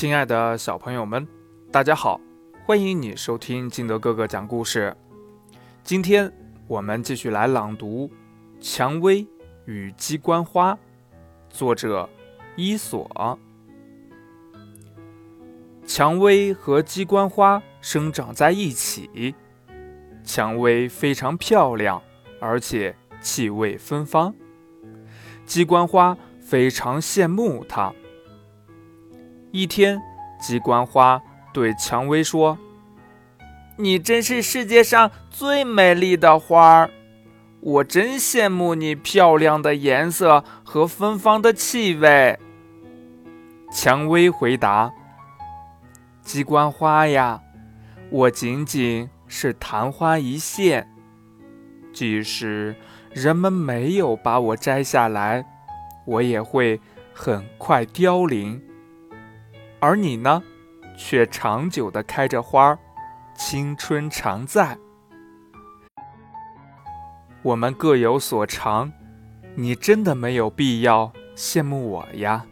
亲爱的小朋友们，大家好，欢迎你收听金德哥哥讲故事。今天我们继续来朗读《蔷薇与鸡冠花》，作者伊索。蔷薇和鸡冠花生长在一起，蔷薇非常漂亮，而且气味芬芳。鸡冠花非常羡慕它。一天，鸡冠花对蔷薇说：“你真是世界上最美丽的花儿，我真羡慕你漂亮的颜色和芬芳的气味。”蔷薇回答：“鸡冠花呀，我仅仅是昙花一现，即使人们没有把我摘下来，我也会很快凋零。”而你呢，却长久的开着花儿，青春常在。我们各有所长，你真的没有必要羡慕我呀。